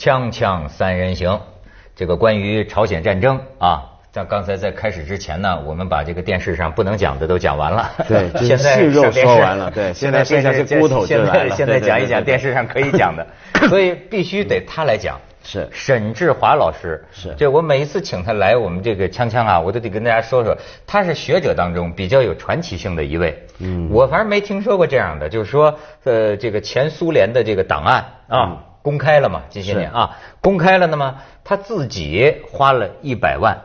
锵锵三人行，这个关于朝鲜战争啊，在刚才在开始之前呢，我们把这个电视上不能讲的都讲完了。对，现在细肉说完了。对现在现在剩下是骨头就现在现在讲一讲电视上可以讲的，所以必须得他来讲。是。沈志华老师，是。这我每一次请他来我们这个锵锵啊，我都得跟大家说说，他是学者当中比较有传奇性的一位。嗯，我反正没听说过这样的，就是说，呃，这个前苏联的这个档案啊，公开了嘛，近些年啊，公开了，那么他自己花了一百万。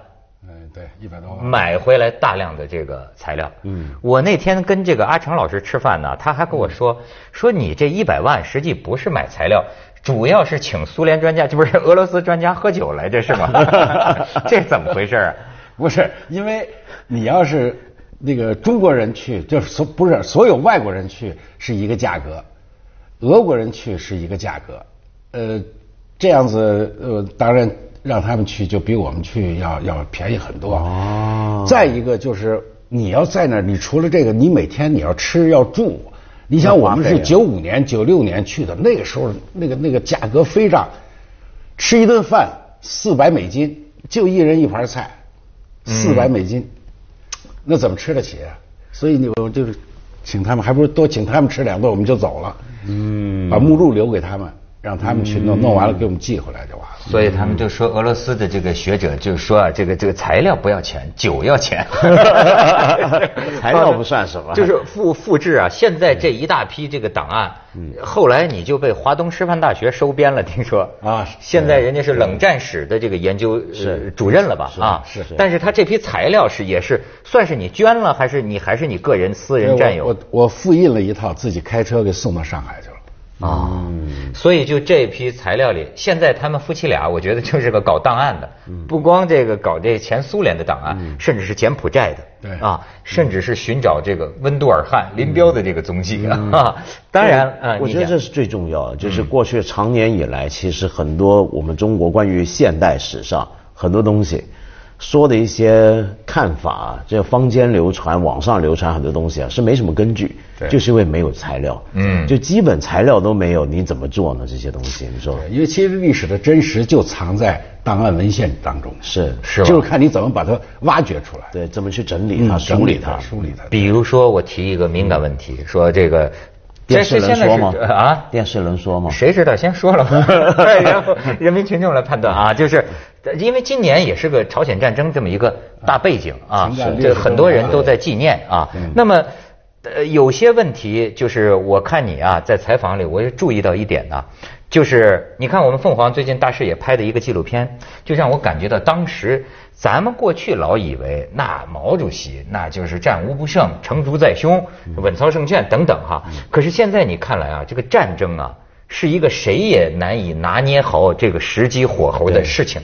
嗯，对，一百多万。买回来大量的这个材料。嗯，我那天跟这个阿成老师吃饭呢，他还跟我说，说你这一百万实际不是买材料，主要是请苏联专家，这不是俄罗斯专家喝酒来着是吗？这怎么回事啊？不是，因为你要是那个中国人去，就是所不是所有外国人去是一个价格，俄国人去是一个价格，呃，这样子呃，当然让他们去就比我们去要要便宜很多。哦再一个就是你要在那儿，你除了这个，你每天你要吃要住。你想我们是九五年、九六年去的，那个时候那个那个价格飞涨，吃一顿饭四百美金，就一人一盘菜，四百美金，那怎么吃得起啊？所以你我就是请他们，还不如多请他们吃两顿，我们就走了。嗯，把目录留给他们，让他们去弄，弄完了给我们寄回来就完了。所以他们就说俄罗斯的这个学者就说啊，这个这个材料不要钱，酒要钱。材料不算什么 就是复复制啊。现在这一大批这个档案，后来你就被华东师范大学收编了，听说啊现在人家是冷战史的这个研究主任了吧？啊，是是但是他这批材料是也是算是你捐了，还是你还是你个人私人占有？我我复印了一套，自己开车给送到上海去了。啊，所以就这批材料里，现在他们夫妻俩，我觉得就是个搞档案的，不光这个搞这前苏联的档案，甚至是柬埔寨的，对。啊，甚至是寻找这个温都尔汗、林彪的这个踪迹啊。当然，呃，我觉得这是最重要的，就是过去常年以来，其实很多我们中国关于现代史上很多东西说的一些看法，这坊间流传、网上流传很多东西啊，是没什么根据，对。就是因为没有材料，嗯。就基本材料都没有，你怎么做呢？这些东西，你说。因为其实历史的真实就藏在档案文献当中，是。是就是看你怎么把它挖掘出来，对，怎么去整理它、嗯梳理它？梳理它。比如说，我提一个敏感问题，说这个电视能说吗？啊？电视能说吗？谁知道？先说了吧，然 后人民群众来判断啊。就是因为今年也是个朝鲜战争这么一个大背景啊这很多人都在纪念啊。那么。呃，有些问题就是我看你啊，在采访里我也注意到一点呢、就是你看我们凤凰最近大视野拍的一个纪录片，就让我感觉到当时咱们过去老以为那毛主席那就是战无不胜、成竹在胸、稳操胜券等等哈。可是现在你看来啊，这个战争啊是一个谁也难以拿捏好这个时机火候的事情。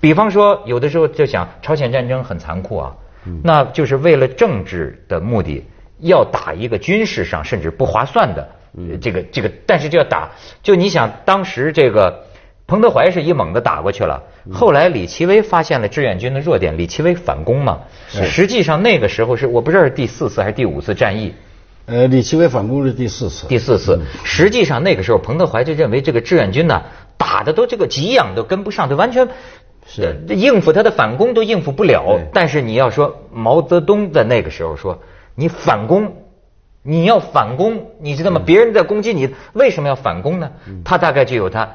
比方说，有的时候就想朝鲜战争很残酷啊，那就是为了政治的目的，要打一个军事上甚至不划算的呃这个这个，但是就要打。就你想，当时这个彭德怀是一猛子打过去了，后来李奇微发现了志愿军的弱点，李奇微反攻嘛。实际上那个时候是我不知道是第四次还是第五次战役，呃，李奇微反攻是第四次，第四次，实际上那个时候，彭德怀就认为这个志愿军呢，打的都这个给养都跟不上，都完全是呃应付他的反攻都应付不了。但是你要说毛泽东在那个时候说，你反攻，你要反攻，你知道吗？别人在攻击你，为什么要反攻呢？他大概就有他。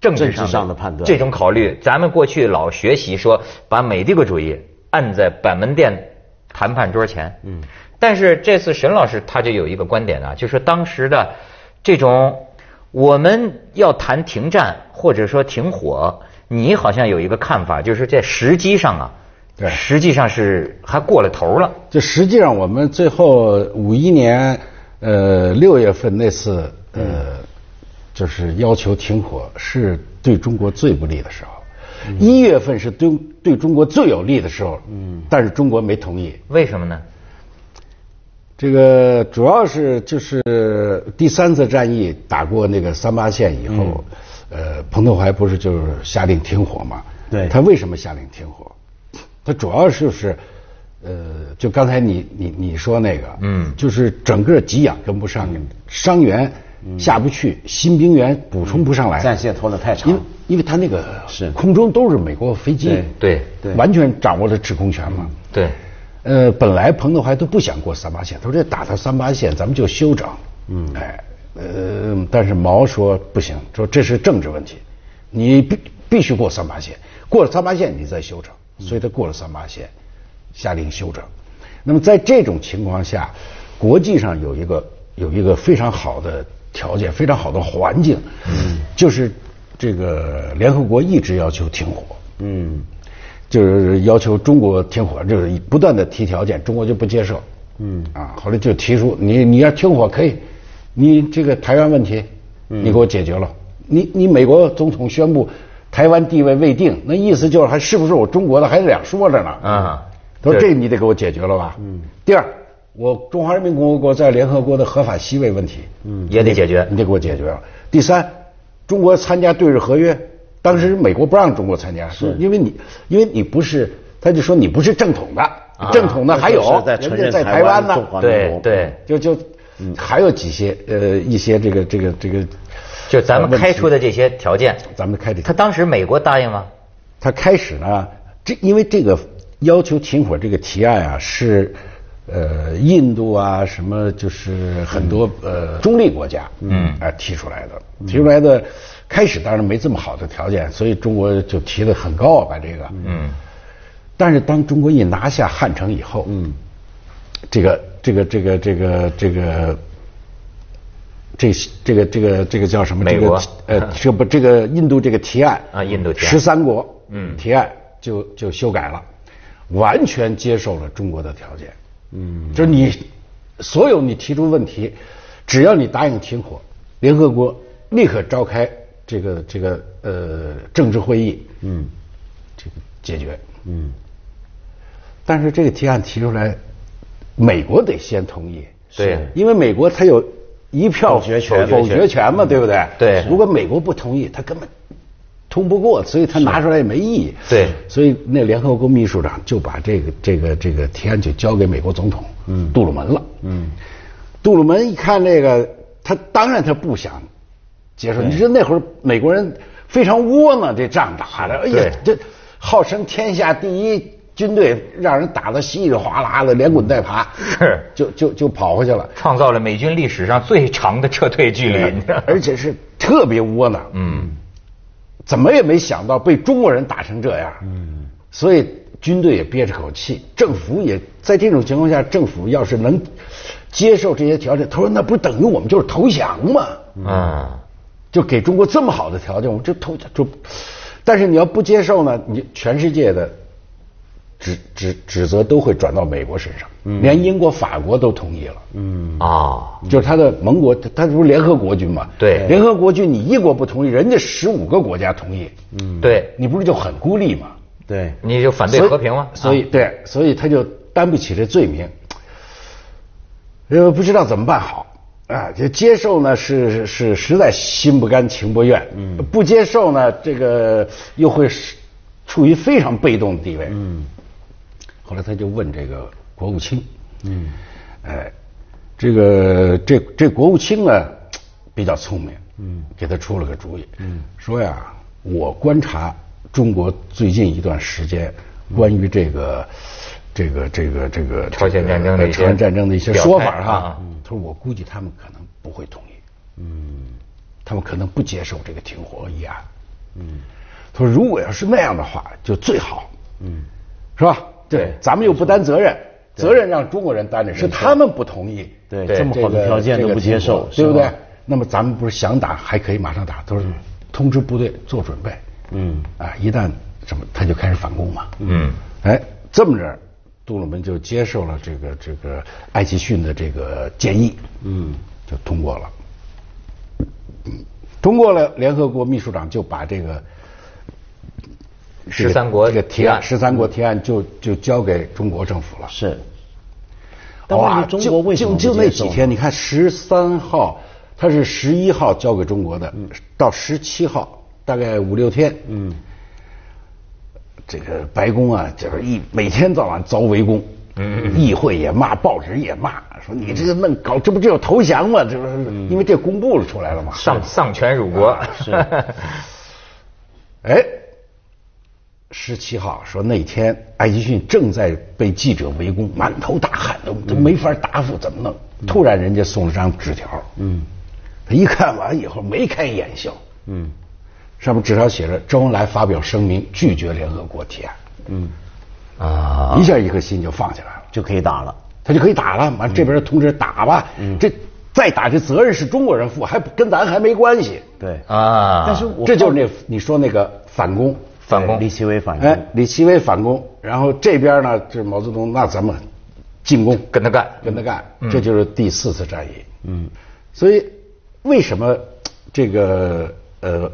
政治上的判断这种考虑，咱们过去老学习说把美帝国主义按在板门店谈判桌前，嗯，但是这次沈老师他就有一个观点啊，就是当时的这种我们要谈停战或者说停火，你好像有一个看法，就是在时机上啊，对实际上是还过了头了，就实际上我们最后五一年呃六月份那次呃就是要求停火，是对中国最不利的时候。一月份是对对中国最有利的时候，嗯，但是中国没同意。为什么呢？这个主要是就是第三次战役打过那个三八线以后，呃，彭德怀不是就是下令停火嘛？对他为什么下令停火？他主要就是，呃，就刚才你你你说那个，嗯就是整个给养跟不上，伤员下不去，新兵员补充不上来，战线拖得太长因为因为他那个是空中都是美国飞机，对对完全掌握了制空权嘛。对，呃，本来彭德怀都不想过三八线，他说这打到三八线，咱们就休整。嗯，哎，呃，但是毛说不行，说这是政治问题，你必必须过三八线，过了三八线你再休整，所以他过了三八线，下令休整。那么在这种情况下，国际上有一个有一个非常好的条件，非常好的环境，嗯，就是这个联合国一直要求停火，嗯，就是要求中国停火，就是不断的提条件，中国就不接受。嗯啊，后来就提出你你要停火可以，你这个台湾问题你给我解决了，你你美国总统宣布台湾地位未定，那意思就是还是不是我中国的还两说着呢。啊。他说这你得给我解决了吧？嗯。第二，我中华人民共和国在联合国的合法席位问题，嗯，也得解决。你得给我解决。了。第三，中国参加对日合约，当时美国不让中国参加，是因为你因为你不是，他就说你不是正统的，正统的还有在人家在台湾湾呢。对，就就还有几些呃一些这个这个这个，就咱们开出的这些条件，咱们开的他当时美国答应吗？他开始呢，这因为这个要求停火这个提案啊，是呃印度啊什么就是很多、呃中立国家嗯。啊、提出来的，提出来的开始当然没这么好的条件，所以中国就提的很高啊，把这个。嗯，但是当中国一拿下汉城以后嗯，这个这个这个这个这个。这这个这个这个叫什么？这个呃，这不这个印度这个提案啊印度提案十三国嗯提案就就修改了，完全接受了中国的条件。嗯，就是你所有你提出问题，只要你答应停火，联合国立刻召开这个这个呃政治会议，嗯，这个解决。嗯，但是这个提案提出来，美国得先同意。对因为美国它有一票否决权否决权嘛，对不对？对如果美国不同意，他根本通不过，所以他拿出来也没意义。对所以那联合国秘书长就把这个这个这个提案就交给美国总统，嗯，杜鲁门了。嗯，杜鲁门一看这个，他当然他不想接受。你说那会儿美国人非常窝囊，这仗打的，哎呀，这号称天下第一军队，让人打得稀里哗啦的，连滚带爬，是就就就跑回去了。创造了美军历史上最长的撤退距离，而且是特别窝囊。嗯，怎么也没想到被中国人打成这样。嗯，所以军队也憋着口气，政府也在这种情况下，政府要是能接受这些条件，他说那不等于我们就是投降吗？嗯，就给中国这么好的条件，我们就投降就，但是你要不接受呢，你全世界的指指指责都会转到美国身上，连英国、法国都同意了。嗯。啊，就是他的盟国，他他不是联合国军嘛？对联合国军你一国不同意，人家十五个国家同意，嗯，对，你不是就很孤立吗？对，你就反对和平吗？所以对，所以他就担不起这罪名，因为，不知道怎么办好啊？就接受呢，是是实在心不甘情不愿，嗯，不接受呢，这个又会是处于非常被动的地位，嗯。后来他就问这个国务卿，嗯，哎，这个这这国务卿呢比较聪明，嗯，给他出了个主意，嗯，说呀，我观察中国最近一段时间关于这个、这个这个这个朝鲜战争的朝鲜战争的一些说法哈，表态啊。他说我估计他们可能不会同意，嗯，他们可能不接受这个停火议案，嗯，他说如果要是那样的话，就最好，嗯，是吧？对咱们又不担责任，责任让中国人担着，是他们不同意，对对这么好的条件都不接受，对不对？那么咱们不是想打还可以马上打，都是通知部队做准备，嗯，啊，一旦什么他就开始反攻嘛，嗯，哎，这么着，杜鲁门就接受了这个这个艾奇逊的这个建议，嗯，就通过了，嗯，通过了，联合国秘书长就把这个。十三国这个提案，十三国提案就就交给中国政府了。是。但问哇，题中国为什么就那几天？你看十三号，他是十一号交给中国的，到十七号大概五六天，嗯，这个白宫啊，就是一每天早晚遭围攻，嗯，议会也骂，报纸也骂，说你这个弄搞，这不就要投降吗？这不是因为这公布了出来了嘛？丧丧权辱国。是。哎，十七号说那天艾吉逊正在被记者围攻，满头大汗，都都没法答复，怎么弄？突然人家送了张纸条，嗯，他一看完以后眉开眼笑，嗯，上面纸条写着周恩来发表声明拒绝联合国提案，嗯，啊，一下一颗心就放下来了，就可以打了，他就可以打了，完这边通知打吧，这再打这责任是中国人负，还跟咱还没关系，对。啊，但是这就是那你说那个反攻，反攻，李奇微反攻，哎，李奇微反攻，然后这边呢，这毛泽东那咱们。进攻，跟他干，跟他干，这就是第四次战役。嗯，所以为什么这个呃，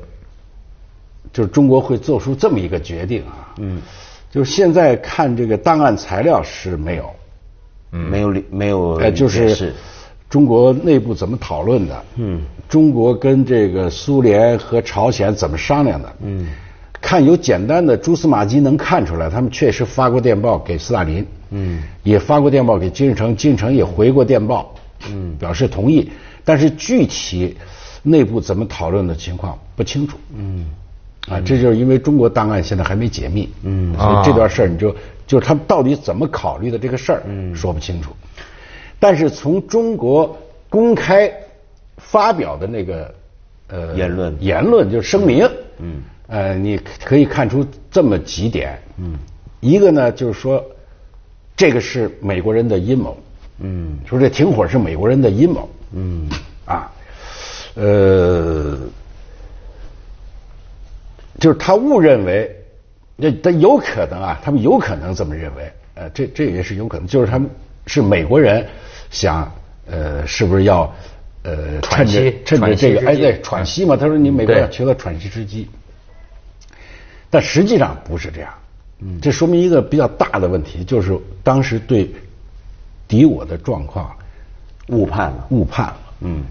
就是中国会做出这么一个决定啊？嗯，就是现在看这个档案材料是没有，嗯，没有没有，哎，就是中国内部怎么讨论的？嗯，中国跟这个苏联和朝鲜怎么商量的？嗯。看有简单的蛛丝马迹能看出来，他们确实发过电报给斯大林，嗯，也发过电报给金日成，金日成也回过电报，嗯，表示同意。但是具体内部怎么讨论的情况不清楚，嗯，啊，这就是因为中国档案现在还没解密，嗯，所以这段事儿你就就是他们到底怎么考虑的这个事儿，嗯，说不清楚。但是从中国公开发表的那个呃言论。言论就是声明，嗯。呃，你可以看出这么几点，嗯，一个呢就是说，这个是美国人的阴谋，嗯，说这停火是美国人的阴谋，嗯，啊，呃，就是他误认为，那他有可能啊，他们有可能这么认为，呃，这这也是有可能，就是他们是美国人想，呃，是不是要，呃，趁着趁着这个，哎，对，喘息嘛，他说你美国要求到喘息之机。但实际上不是这样，嗯，这说明一个比较大的问题，就是当时对敌我的状况误判了，误判了，嗯。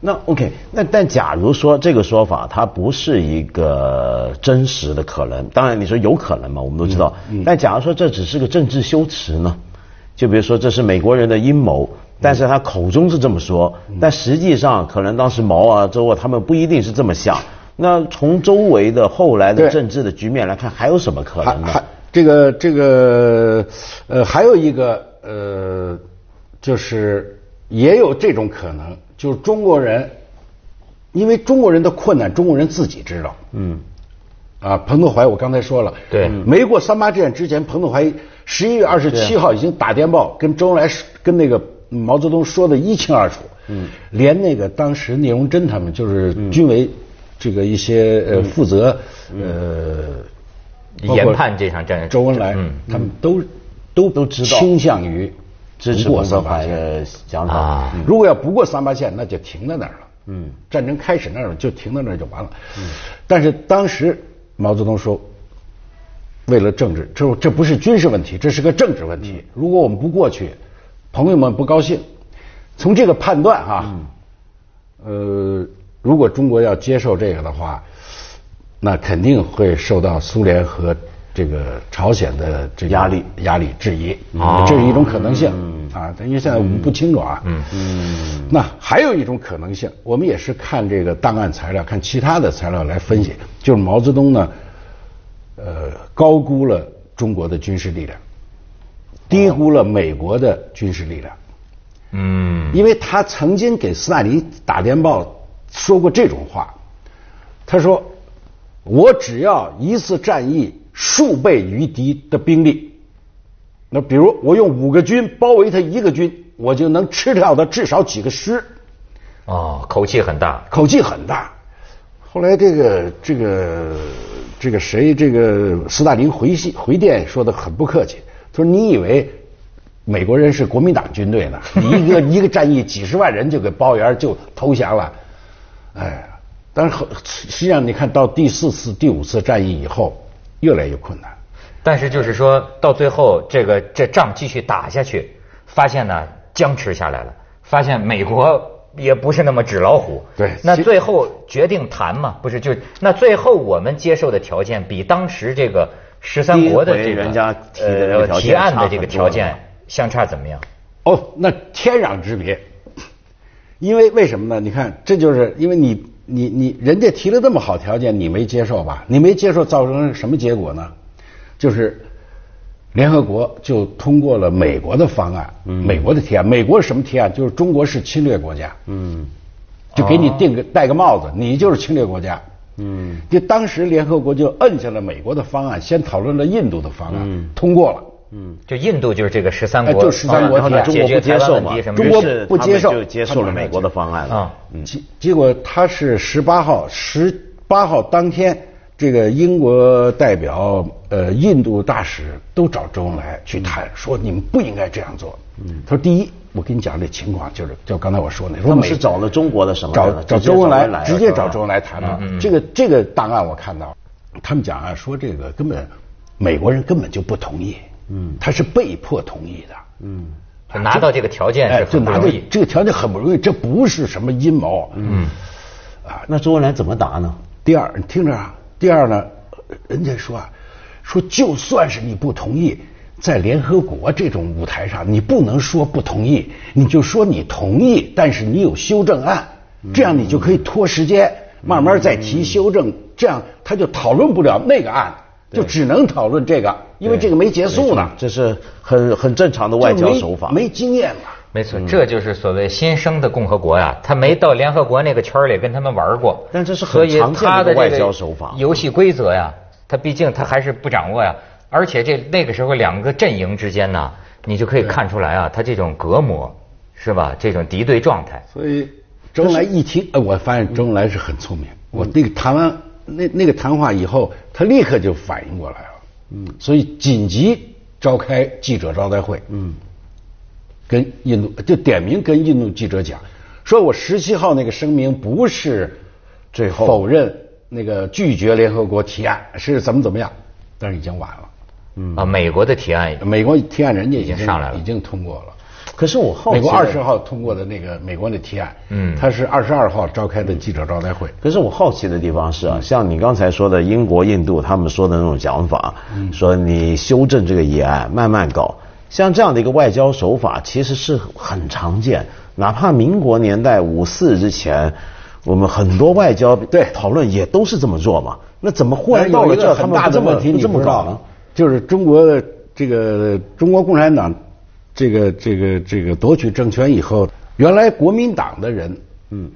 那 OK，那但假如说这个说法它不是一个真实的可能，当然你说有可能嘛，我们都知道。但假如说这只是个政治修辞呢？就比如说这是美国人的阴谋，但是他口中是这么说，但实际上可能当时毛啊、周啊他们不一定是这么想。那从周围的后来的政治的局面来看，还有什么可能呢？还这个这个呃，还有一个呃，就是也有这种可能，就是中国人，因为中国人的困难，中国人自己知道。嗯。啊，彭德怀，我刚才说了，对，没过三八线之前，彭德怀十一月二十七号已经打电报跟周恩来跟那个毛泽东说的一清二楚。嗯。连那个当时聂荣臻他们就是军委。这个一些呃负责呃研判这场战争，周恩来他们都都都知道倾向于支持过三八的想法。如果要不过三八线，那就停在那儿了。嗯，战争开始那儿就停在那儿就完了。嗯，但是当时毛泽东说，为了政治，这这不是军事问题，这是个政治问题。如果我们不过去，朋友们不高兴。从这个判断哈，呃。如果中国要接受这个的话，那肯定会受到苏联和这个朝鲜的这压力、压力质疑，这是一种可能性啊。因为现在我们不清楚啊。嗯嗯。那还有一种可能性，我们也是看这个档案材料、看其他的材料来分析，就是毛泽东呢，呃，高估了中国的军事力量，低估了美国的军事力量。嗯。因为他曾经给斯大林打电报。说过这种话，他说：“我只要一次战役数倍于敌的兵力，那比如我用五个军包围他一个军，我就能吃掉他至少几个师。”哦，口气很大，口气很大。后来这个这个这个谁这个斯大林回信回电说的很不客气，他说：“你以为美国人是国民党军队呢？你一个 一个战役几十万人就给包圆就投降了。”哎，但是实际上你看到第四次、第五次战役以后，越来越困难。但是就是说到最后，这个这仗继续打下去，发现呢僵持下来了，发现美国也不是那么纸老虎。对。那最后决定谈嘛，不是就那最后我们接受的条件比当时这个十三国的这个人家提的提案的这个条件相差怎么样？哦，那天壤之别。因为为什么呢？你看，这就是因为你你你人家提了这么好条件，你没接受吧？你没接受，造成什么结果呢？就是联合国就通过了美国的方案，美国的提案。美国是什么提案？就是中国是侵略国家，嗯，就给你定个戴个帽子，你就是侵略国家。嗯，就当时联合国就摁下了美国的方案，先讨论了印度的方案，通过了。嗯，就印度就是这个十三国，哎就十三国方案提案中国不接受嘛，中国不接受就接受了美国的方案了啊。结结果他是十八号，十八号当天，这个英国代表、呃印度大使都找周恩来去谈，说你们不应该这样做。嗯他说第一，我跟你讲这情况，就是就刚才我说的，说美他们是找了中国的什么找找周恩来来，直接找周恩来。来谈的。这个这个档案我看到，他们讲啊，说这个根本美国人根本就不同意，嗯，他是被迫同意的，嗯。就拿到这个条件哎，是就拿这很不容易。这个条件很不容易，这不是什么阴谋。嗯，啊那周恩来怎么答呢？第二，你听着啊，第二呢，人家说啊，说就算是你不同意，在联合国这种舞台上，你不能说不同意，你就说你同意，但是你有修正案，这样你就可以拖时间，慢慢再提修正，这样他就讨论不了那个案，就只能讨论这个，因为这个没结束呢，这是很很正常的外交手法。没经验嘛。没错，这就是所谓新生的共和国呀，他没到联合国那个圈儿里跟他们玩过，但这是很常见的他的外交手法。游戏规则呀，他毕竟他还是不掌握呀，而且这那个时候两个阵营之间呢，你就可以看出来啊，他这种隔膜是吧？这种敌对状态，所以周恩来一听，哎，我发现周恩来是很聪明。我那个谈完那那个谈话以后，他立刻就反应过来了。嗯，所以紧急召开记者招待会。嗯，跟印度就点名跟印度记者讲，说我十七号那个声明不是最后否认那个拒绝联合国提案，是怎么怎么样，但是已经晚了。嗯啊，美国的提案美国提案人家已已经上来了已经通过了。可是我好奇美国二十号通过的那个美国的提案，嗯他是二十二号召开的记者招待会。可是我好奇的地方是啊，像你刚才说的英国、印度他们说的那种讲法，嗯说你修正这个议案，慢慢搞，像这样的一个外交手法，其实是很常见。哪怕民国年代五四之前，我们很多外交对讨论也都是这么做嘛。那怎么忽然到了这儿，他们不这么大的问题，你不这么搞呢？就是中国的这个中国共产党这个这个这个夺取政权以后，原来国民党的人嗯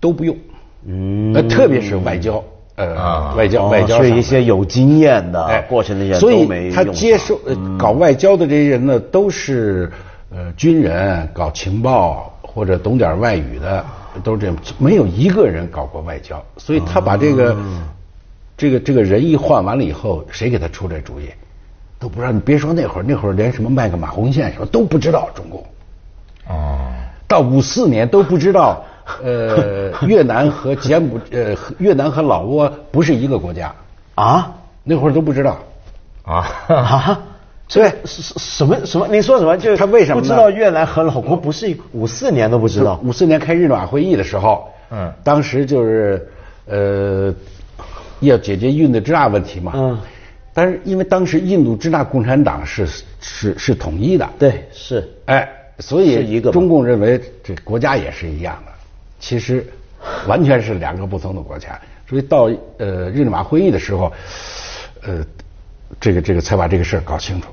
都不用，嗯，呃，特别是外交。呃，啊外交哦外交上是一些有经验的哎，过去那些所以他接受呃搞外交的这些人呢，都是呃军人、搞情报或者懂点外语的，都是这样，没有一个人搞过外交。所以他把这个、这个这个人一换完了以后，谁给他出这主意？都不知道。你别说那会儿，那会儿连什么卖个马红线什么都不知道，中共。哦，到五四年都不知道，呃，越南和柬埔呃越南和老挝不是一个国家，啊那会儿都不知道。啊，啊。对是是什么什么？你说什么？就他为什么呢不知道越南和老挝不是一五四年都不知道？五四年开日马会议的时候，嗯当时就是呃要解决运的支那问题嘛，嗯，但是因为当时印度支那共产党是是是统一的，对，是哎，所以是一个中共认为这国家也是一样的，其实完全是两个不同的国家。所以到呃日内瓦会议的时候，呃，这个这个才把这个事儿搞清楚。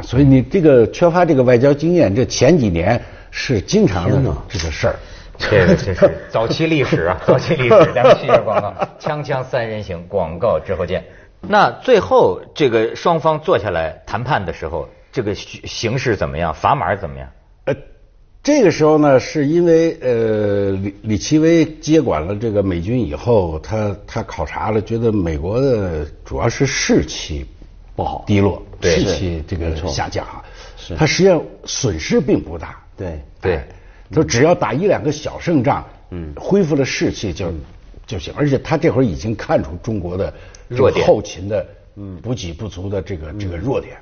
所以你这个缺乏这个外交经验，这前几年是经常的这个事儿。这个这是早期历史啊，早期历史。咱们续一下广告，锵锵三人行，广告之后见。那最后这个双方坐下来谈判的时候，这个形形势怎么样？砝码怎么样？呃，这个时候呢，是因为呃李李奇微接管了这个美军以后，他他考察了，觉得美国的主要是士气不好低落，士气这个下降啊，是。他实际上损失并不大，对对。哎，他只要打一两个小胜仗，嗯，恢复了士气就就行，而且他这会儿已经看出中国的这个弱点后勤的嗯。补给不足的这个这个弱点，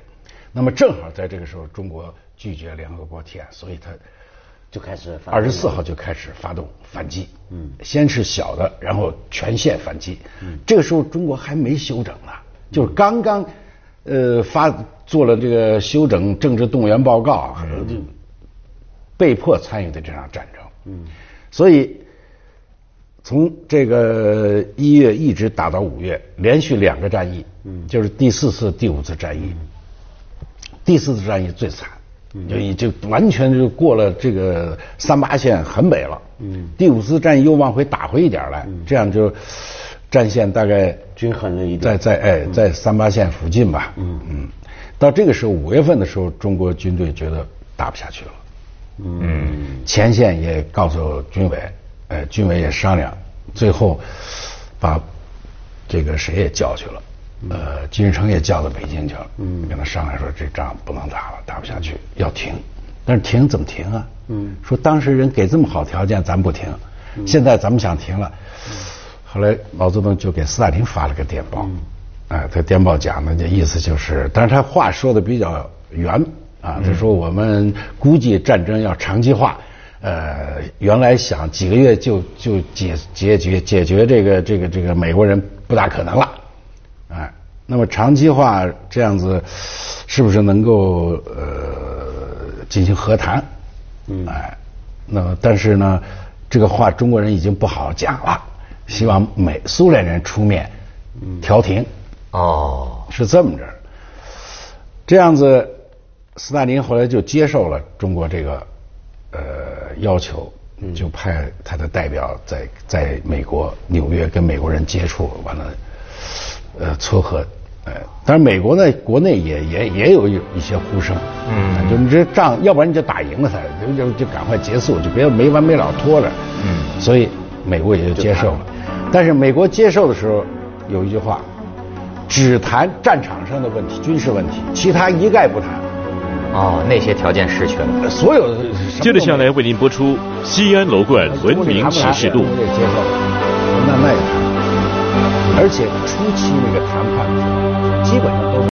那么正好在这个时候，中国拒绝联合国提案，所以他就开始反二十四号就开始发动反击，嗯，先是小的，然后全线反击，嗯，这个时候中国还没休整呢，就是刚刚呃发做了这个休整政治动员报告，就被迫参与的这场战争。嗯，所以从这个一月一直打到五月，连续两个战役，嗯，就是第四次、第五次战役。第四次战役最惨，就已经完全就过了这个三八线很北了。嗯，第五次战役又往回打回一点来，这样就战线大概均衡了一点，在在哎在三八线附近吧。嗯。嗯，到这个时候五月份的时候，中国军队觉得打不下去了。嗯，前线也告诉军委，呃，军委也商量，最后把这个谁也叫去了。呃，金日成也叫到北京去了，嗯，跟他商量说这仗不能打了，打不下去，要停。但是停怎么停啊？嗯，说当时人给这么好条件，咱不停。现在咱们想停了，后来毛泽东就给斯大林发了个电报，哎，他电报讲的这意思就是，但是他话说的比较圆啊，他说我们估计战争要长期化，呃，原来想几个月就就解解决解决这个这个这个美国人不大可能了。哎，那么长期化这样子，是不是能够呃进行和谈？嗯，哎，那么但是呢，这个话中国人已经不好讲了，希望美苏联人出面调停。哦，是这么着。这样子，斯大林后来就接受了中国这个呃要求，就派他的代表在在美国纽约跟美国人接触，完了。呃，撮合，呃，但是美国呢，国内也也也有一些呼声，嗯，就你这仗，要不然你就打赢了他，就就就赶快结束，就别没完没了拖着，嗯，所以美国也就接受了。但是美国接受的时候有一句话，只谈战场上的问题、军事问题，其他一概不谈。哦，那些条件失去了。所有的。接着下来为您播出《西安楼冠文明启示录》。接受，那那也谈。而且初期那个谈判，基本上都是。